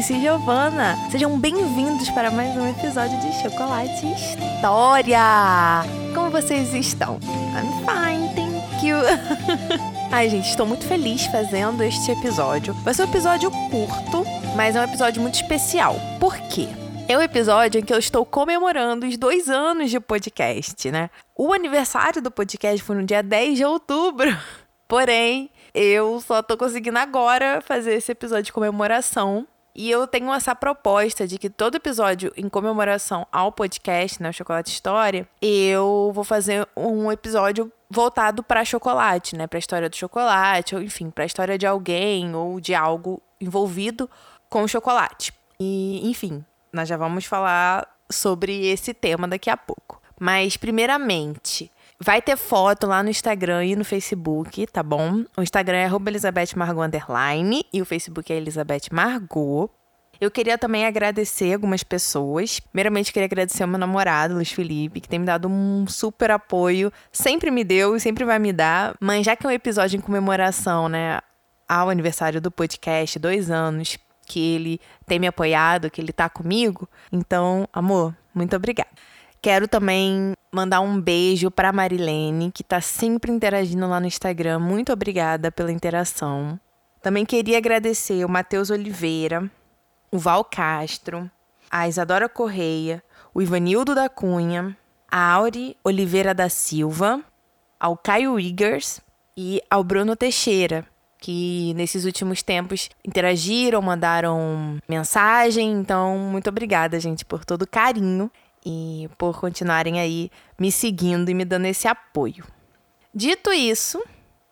Is Giovanna. Sejam bem-vindos para mais um episódio de Chocolate História. Como vocês estão? I'm fine, thank you. Ai, gente, estou muito feliz fazendo este episódio. Vai ser um episódio curto, mas é um episódio muito especial. Por quê? É o episódio em que eu estou comemorando os dois anos de podcast, né? O aniversário do podcast foi no dia 10 de outubro. Porém, eu só tô conseguindo agora fazer esse episódio de comemoração. E eu tenho essa proposta de que todo episódio em comemoração ao podcast, né, o Chocolate História, eu vou fazer um episódio voltado para chocolate, né, para a história do chocolate, ou enfim, para a história de alguém ou de algo envolvido com o chocolate. E, enfim, nós já vamos falar sobre esse tema daqui a pouco. Mas primeiramente, Vai ter foto lá no Instagram e no Facebook, tá bom? O Instagram é Elizabeth Margot Underline e o Facebook é Elizabeth Margot. Eu queria também agradecer algumas pessoas. Primeiramente, queria agradecer ao meu namorado, Luiz Felipe, que tem me dado um super apoio. Sempre me deu e sempre vai me dar. Mas já que é um episódio em comemoração, né, ao aniversário do podcast, dois anos, que ele tem me apoiado, que ele tá comigo. Então, amor, muito obrigada. Quero também mandar um beijo para Marilene, que está sempre interagindo lá no Instagram. Muito obrigada pela interação. Também queria agradecer o Matheus Oliveira, o Val Castro, a Isadora Correia, o Ivanildo da Cunha, a Auri Oliveira da Silva, ao Caio Wiggers e ao Bruno Teixeira, que nesses últimos tempos interagiram, mandaram mensagem. Então, muito obrigada, gente, por todo o carinho e por continuarem aí me seguindo e me dando esse apoio. Dito isso,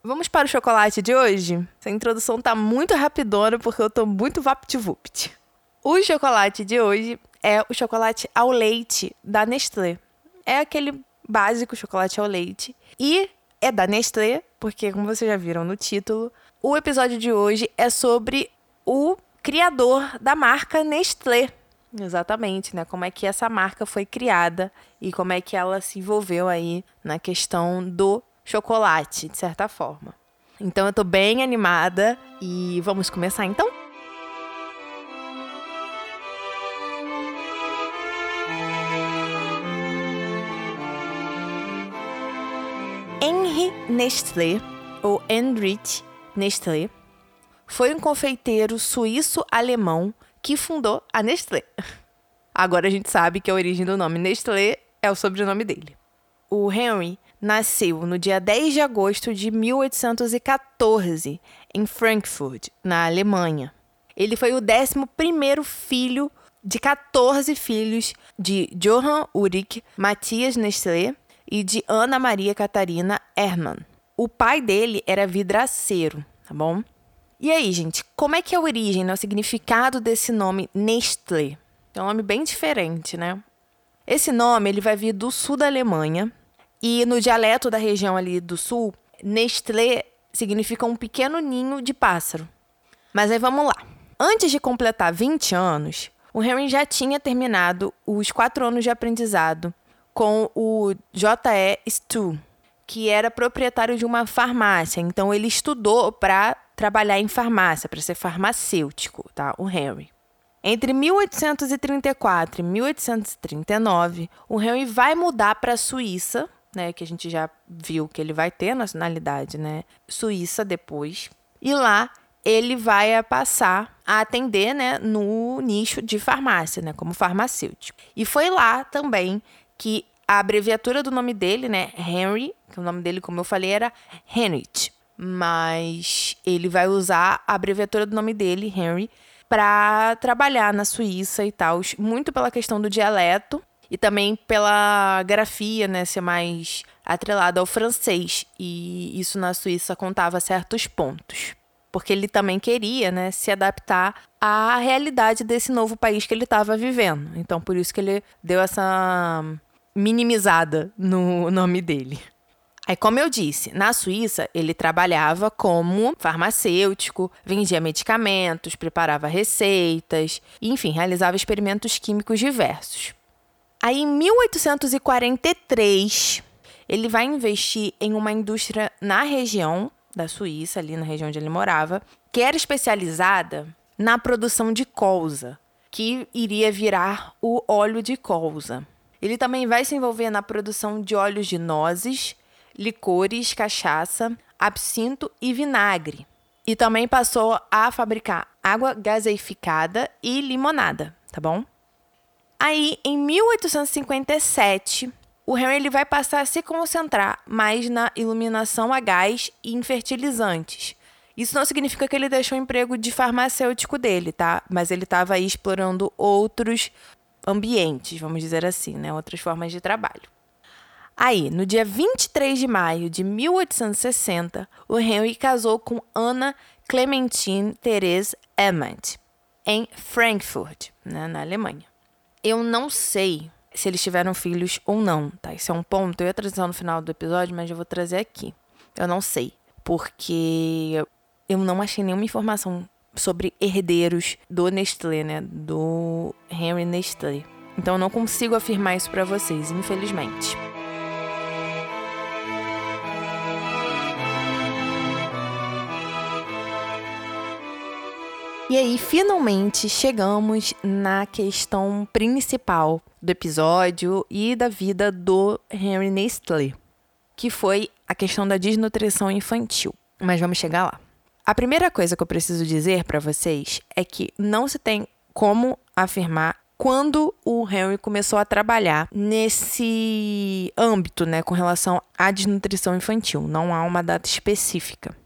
vamos para o chocolate de hoje? Essa introdução tá muito rapidona porque eu tô muito vapt-vupt. O chocolate de hoje é o chocolate ao leite da Nestlé. É aquele básico chocolate ao leite. E é da Nestlé, porque, como vocês já viram no título, o episódio de hoje é sobre o criador da marca Nestlé. Exatamente, né? Como é que essa marca foi criada e como é que ela se envolveu aí na questão do chocolate, de certa forma. Então eu tô bem animada e vamos começar então? Henri Nestlé, ou Heinrich Nestlé, foi um confeiteiro suíço-alemão que fundou a Nestlé. Agora a gente sabe que a origem do nome Nestlé é o sobrenome dele. O Henry nasceu no dia 10 de agosto de 1814 em Frankfurt, na Alemanha. Ele foi o 11 filho de 14 filhos de Johann Ulrich Matthias Nestlé e de Ana Maria Catarina Hermann. O pai dele era vidraceiro, tá bom? E aí, gente, como é que é a origem, né, o significado desse nome Nestlé? É um nome bem diferente, né? Esse nome ele vai vir do sul da Alemanha e no dialeto da região ali do sul, Nestlé significa um pequeno ninho de pássaro. Mas aí vamos lá. Antes de completar 20 anos, o Henry já tinha terminado os quatro anos de aprendizado com o J.E. Stu, que era proprietário de uma farmácia. Então ele estudou para trabalhar em farmácia, para ser farmacêutico, tá? O Henry. Entre 1834 e 1839, o Henry vai mudar para a Suíça, né, que a gente já viu que ele vai ter nacionalidade, né, Suíça depois. E lá ele vai passar a atender, né, no nicho de farmácia, né, como farmacêutico. E foi lá também que a abreviatura do nome dele, né, Henry, que o nome dele, como eu falei, era Heinrich mas ele vai usar a abreviatura do nome dele, Henry, para trabalhar na Suíça e tal, muito pela questão do dialeto e também pela grafia, né, ser mais atrelado ao francês. E isso na Suíça contava certos pontos. Porque ele também queria, né, se adaptar à realidade desse novo país que ele estava vivendo. Então, por isso que ele deu essa minimizada no nome dele. Aí, como eu disse, na Suíça ele trabalhava como farmacêutico, vendia medicamentos, preparava receitas, enfim, realizava experimentos químicos diversos. Aí, em 1843, ele vai investir em uma indústria na região da Suíça, ali na região onde ele morava, que era especializada na produção de colza, que iria virar o óleo de colza. Ele também vai se envolver na produção de óleos de nozes, licores, cachaça, absinto e vinagre. E também passou a fabricar água gaseificada e limonada, tá bom? Aí, em 1857, o Henry ele vai passar a se concentrar mais na iluminação a gás e em fertilizantes. Isso não significa que ele deixou o emprego de farmacêutico dele, tá? Mas ele estava aí explorando outros ambientes, vamos dizer assim, né? Outras formas de trabalho. Aí, no dia 23 de maio de 1860, o Henry casou com Anna Clementine Therese Emmett, em Frankfurt, né, na Alemanha. Eu não sei se eles tiveram filhos ou não, tá? Isso é um ponto. Eu ia trazer no final do episódio, mas eu vou trazer aqui. Eu não sei. Porque eu não achei nenhuma informação sobre herdeiros do Nestlé, né? Do Henry Nestlé. Então eu não consigo afirmar isso para vocês, infelizmente. E aí, finalmente chegamos na questão principal do episódio e da vida do Henry Nestlé, que foi a questão da desnutrição infantil. Mas vamos chegar lá. A primeira coisa que eu preciso dizer para vocês é que não se tem como afirmar quando o Henry começou a trabalhar nesse âmbito, né, com relação à desnutrição infantil. Não há uma data específica.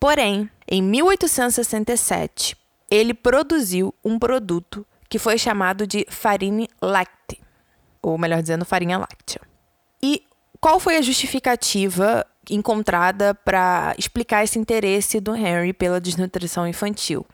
Porém, em 1867, ele produziu um produto que foi chamado de farine láctea, ou melhor dizendo, farinha láctea. E qual foi a justificativa encontrada para explicar esse interesse do Henry pela desnutrição infantil?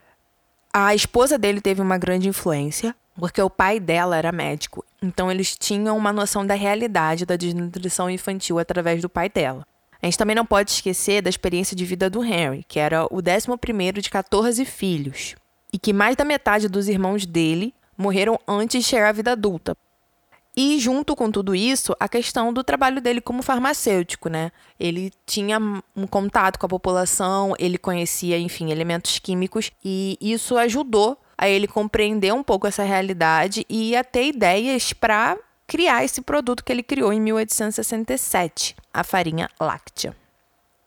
A esposa dele teve uma grande influência, porque o pai dela era médico, então eles tinham uma noção da realidade da desnutrição infantil através do pai dela. A gente também não pode esquecer da experiência de vida do Henry, que era o 11 de 14 filhos e que mais da metade dos irmãos dele morreram antes de chegar à vida adulta. E junto com tudo isso, a questão do trabalho dele como farmacêutico, né? Ele tinha um contato com a população, ele conhecia, enfim, elementos químicos e isso ajudou a ele compreender um pouco essa realidade e a ter ideias para criar esse produto que ele criou em 1867, a farinha láctea.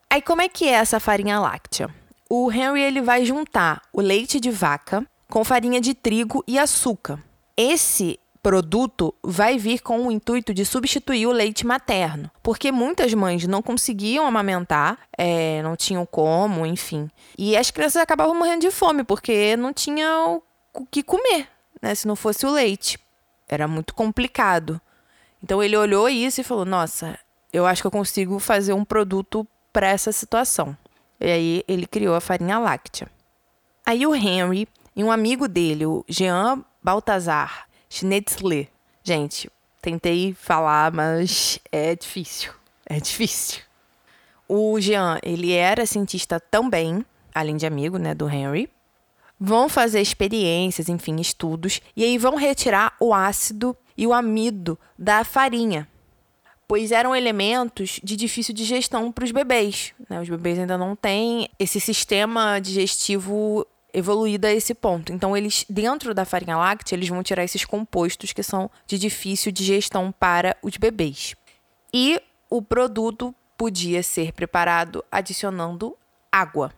Aí como é que é essa farinha láctea? O Henry ele vai juntar o leite de vaca com farinha de trigo e açúcar. Esse produto vai vir com o intuito de substituir o leite materno, porque muitas mães não conseguiam amamentar, é, não tinham como, enfim. E as crianças acabavam morrendo de fome, porque não tinham o que comer, né, se não fosse o leite. Era muito complicado. Então ele olhou isso e falou: Nossa, eu acho que eu consigo fazer um produto para essa situação. E aí ele criou a farinha láctea. Aí o Henry e um amigo dele, o Jean Baltazar Schnetzler. Gente, tentei falar, mas é difícil. É difícil. O Jean, ele era cientista também, além de amigo, né, do Henry. Vão fazer experiências, enfim, estudos, e aí vão retirar o ácido e o amido da farinha pois eram elementos de difícil digestão para os bebês. Né? Os bebês ainda não têm esse sistema digestivo evoluído a esse ponto. Então, eles, dentro da farinha láctea, eles vão tirar esses compostos que são de difícil digestão para os bebês. E o produto podia ser preparado adicionando água.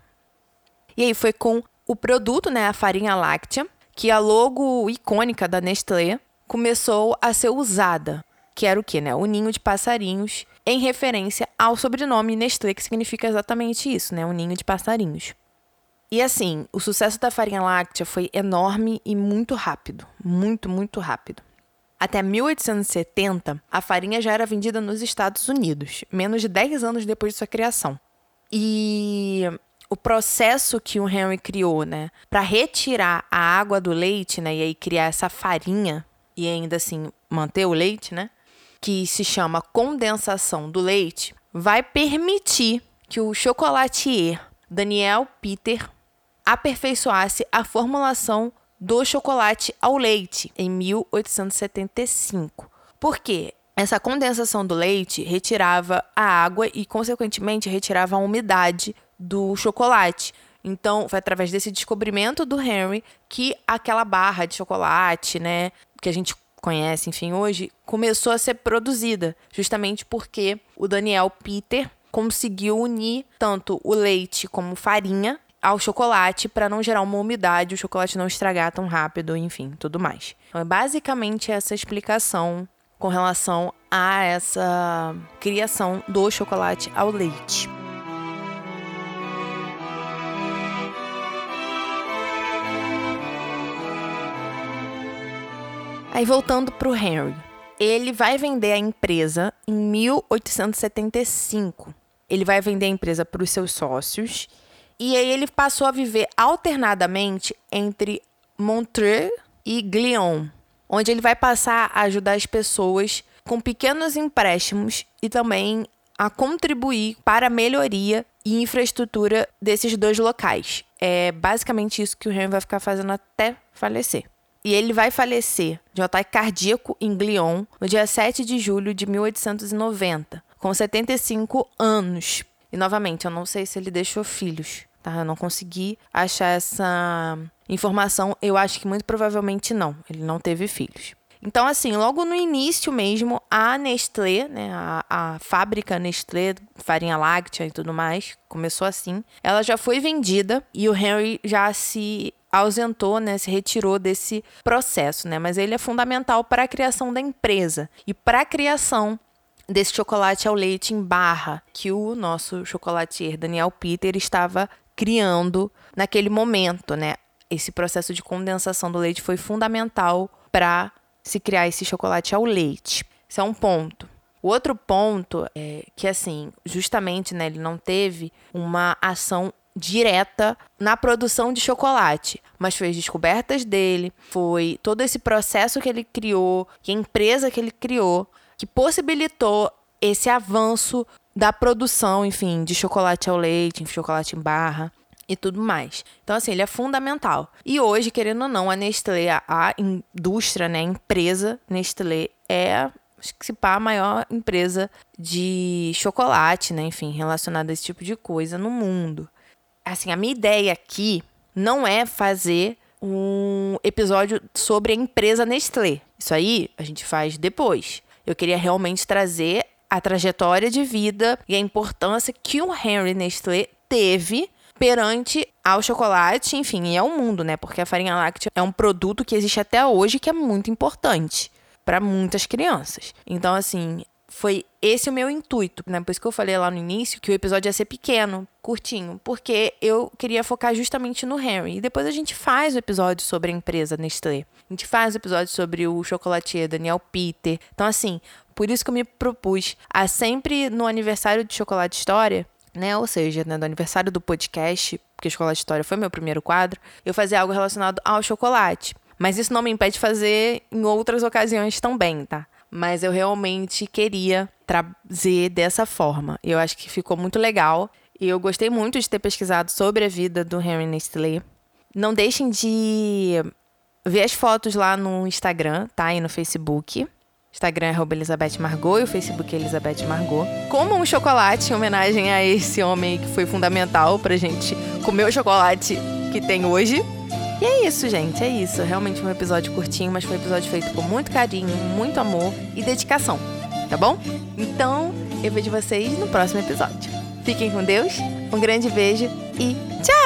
E aí foi com o produto, né, a farinha láctea, que a logo icônica da Nestlé começou a ser usada que era o quê, né? O ninho de passarinhos, em referência ao sobrenome Nestlé, que significa exatamente isso, né? O ninho de passarinhos. E assim, o sucesso da farinha láctea foi enorme e muito rápido, muito, muito rápido. Até 1870, a farinha já era vendida nos Estados Unidos, menos de 10 anos depois de sua criação. E o processo que o Henry criou, né, para retirar a água do leite, né, e aí criar essa farinha e ainda assim manter o leite, né, que se chama condensação do leite, vai permitir que o chocolatier Daniel Peter aperfeiçoasse a formulação do chocolate ao leite em 1875. Por quê? Essa condensação do leite retirava a água e, consequentemente, retirava a umidade do chocolate. Então, foi através desse descobrimento do Henry que aquela barra de chocolate, né, que a gente conhece, enfim, hoje, começou a ser produzida, justamente porque o Daniel Peter conseguiu unir tanto o leite como farinha ao chocolate para não gerar uma umidade, o chocolate não estragar tão rápido, enfim, tudo mais. Então, é basicamente essa explicação com relação a essa criação do chocolate ao leite. Aí voltando para o Henry, ele vai vender a empresa em 1875. Ele vai vender a empresa para os seus sócios e aí ele passou a viver alternadamente entre Montreux e Glion, onde ele vai passar a ajudar as pessoas com pequenos empréstimos e também a contribuir para a melhoria e infraestrutura desses dois locais. É basicamente isso que o Henry vai ficar fazendo até falecer. E ele vai falecer de um ataque cardíaco em Glion no dia 7 de julho de 1890, com 75 anos. E novamente, eu não sei se ele deixou filhos, tá? Eu não consegui achar essa informação. Eu acho que muito provavelmente não. Ele não teve filhos. Então, assim, logo no início mesmo, a Nestlé, né, a, a fábrica Nestlé, farinha láctea e tudo mais, começou assim. Ela já foi vendida e o Henry já se ausentou, né, se retirou desse processo, né? Mas ele é fundamental para a criação da empresa e para a criação desse chocolate ao leite em barra que o nosso chocolatier Daniel Peter estava criando naquele momento, né? Esse processo de condensação do leite foi fundamental para se criar esse chocolate ao leite. Esse é um ponto. O outro ponto é que, assim, justamente, né, ele não teve uma ação direta na produção de chocolate, mas foi as descobertas dele, foi todo esse processo que ele criou, que a empresa que ele criou, que possibilitou esse avanço da produção, enfim, de chocolate ao leite, chocolate em barra e tudo mais. Então, assim, ele é fundamental. E hoje, querendo ou não, a Nestlé, a indústria, né, a empresa Nestlé é acho que se pá, a maior empresa de chocolate, né, enfim, relacionada a esse tipo de coisa no mundo assim, a minha ideia aqui não é fazer um episódio sobre a empresa Nestlé. Isso aí a gente faz depois. Eu queria realmente trazer a trajetória de vida e a importância que o Henry Nestlé teve perante ao chocolate, enfim, e ao mundo, né? Porque a farinha láctea é um produto que existe até hoje que é muito importante para muitas crianças. Então, assim, foi esse o meu intuito, né? Por isso que eu falei lá no início que o episódio ia ser pequeno, curtinho, porque eu queria focar justamente no Harry. E depois a gente faz o episódio sobre a empresa Nestlé. A gente faz o episódio sobre o chocolatier Daniel Peter. Então, assim, por isso que eu me propus a sempre no aniversário de Chocolate História, né? Ou seja, né, do aniversário do podcast, porque Chocolate História foi meu primeiro quadro, eu fazer algo relacionado ao chocolate. Mas isso não me impede de fazer em outras ocasiões também, tá? mas eu realmente queria trazer dessa forma. Eu acho que ficou muito legal e eu gostei muito de ter pesquisado sobre a vida do Henry Nestlé. Não deixem de ver as fotos lá no Instagram, tá? E no Facebook. Instagram é Elizabeth Margot e o Facebook é Elizabeth Margot. Como um chocolate em homenagem a esse homem que foi fundamental pra gente comer o chocolate que tem hoje. E é isso, gente, é isso. Realmente um episódio curtinho, mas foi um episódio feito com muito carinho, muito amor e dedicação, tá bom? Então, eu vejo vocês no próximo episódio. Fiquem com Deus, um grande beijo e tchau!